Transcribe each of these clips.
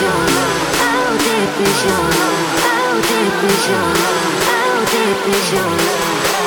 is your love? How deep is your love? How deep is your love?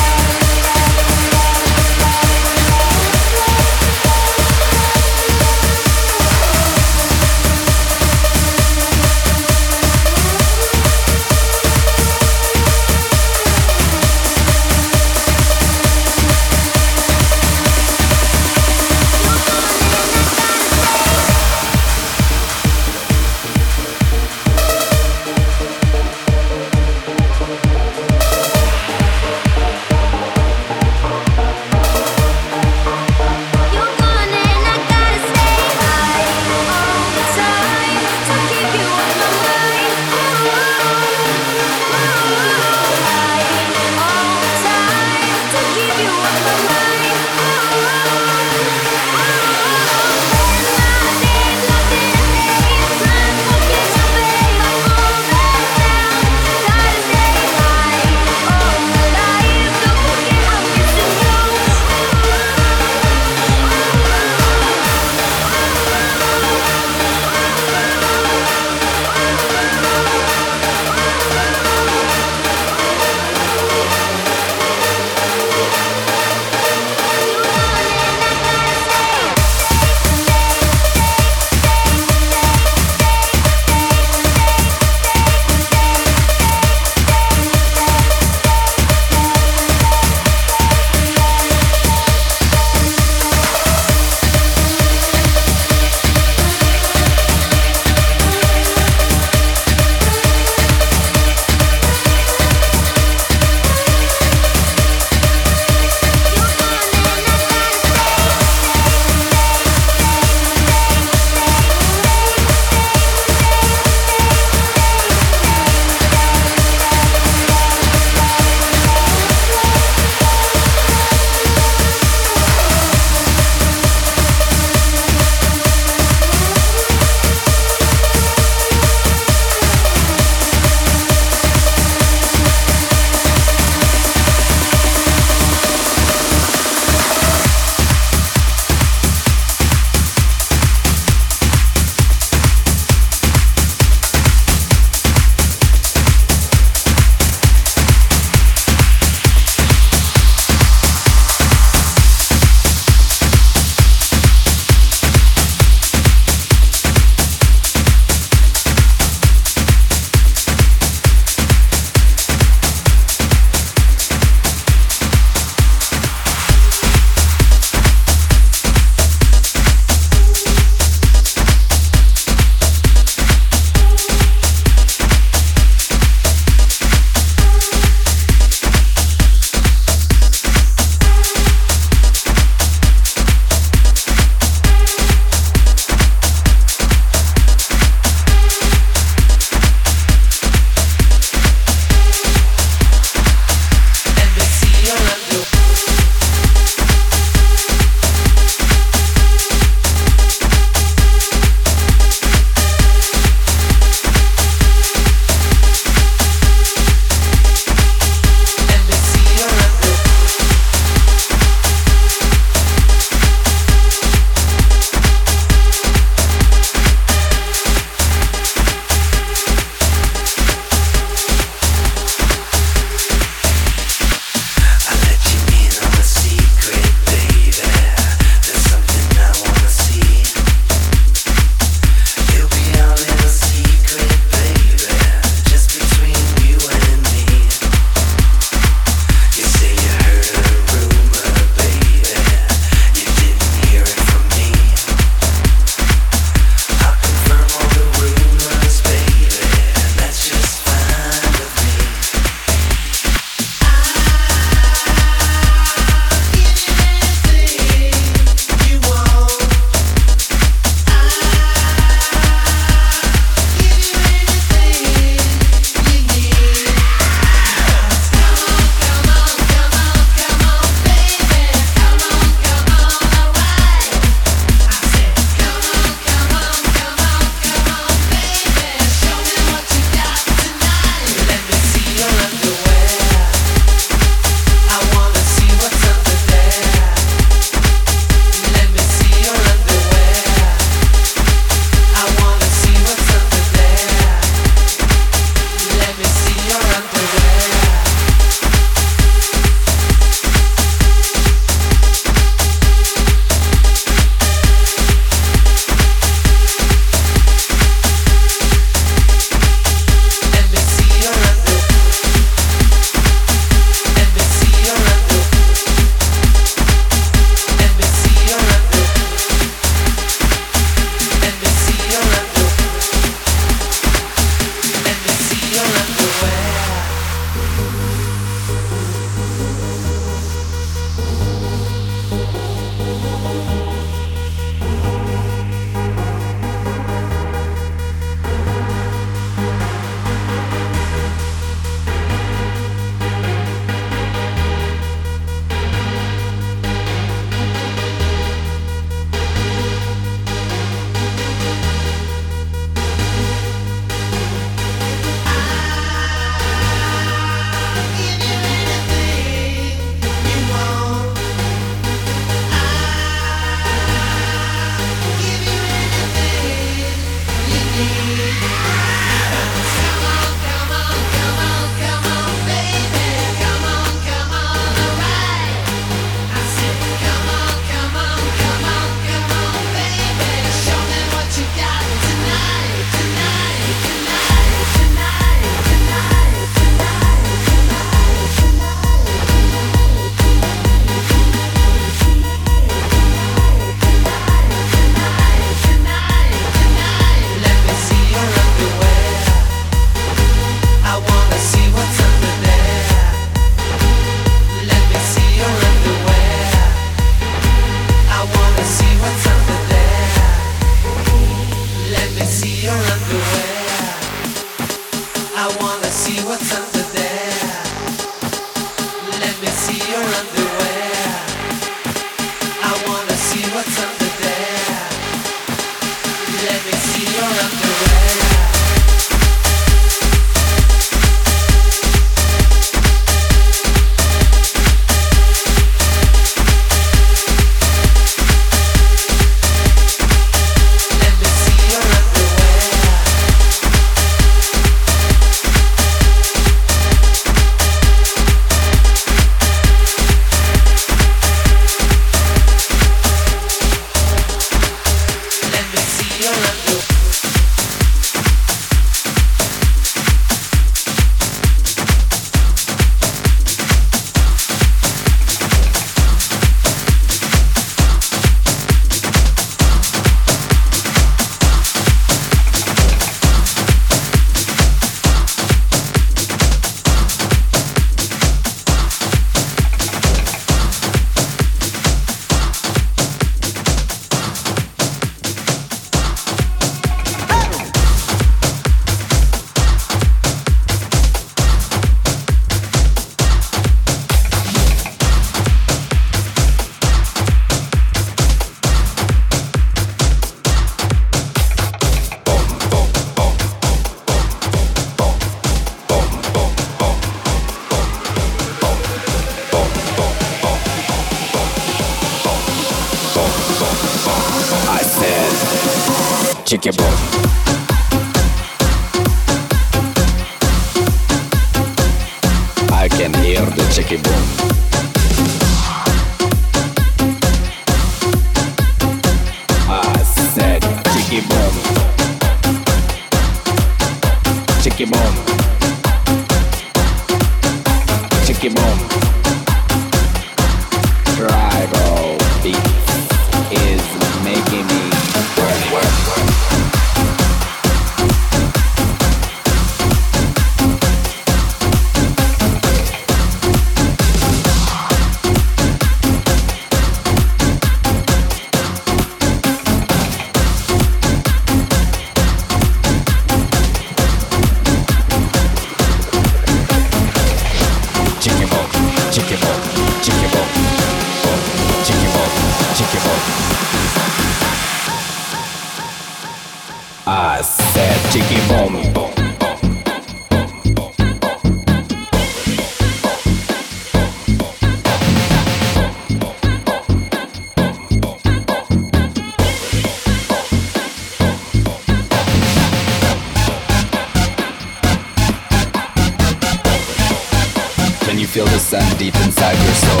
feel the sun deep inside your soul.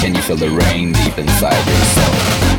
Can you feel the rain deep inside your soul?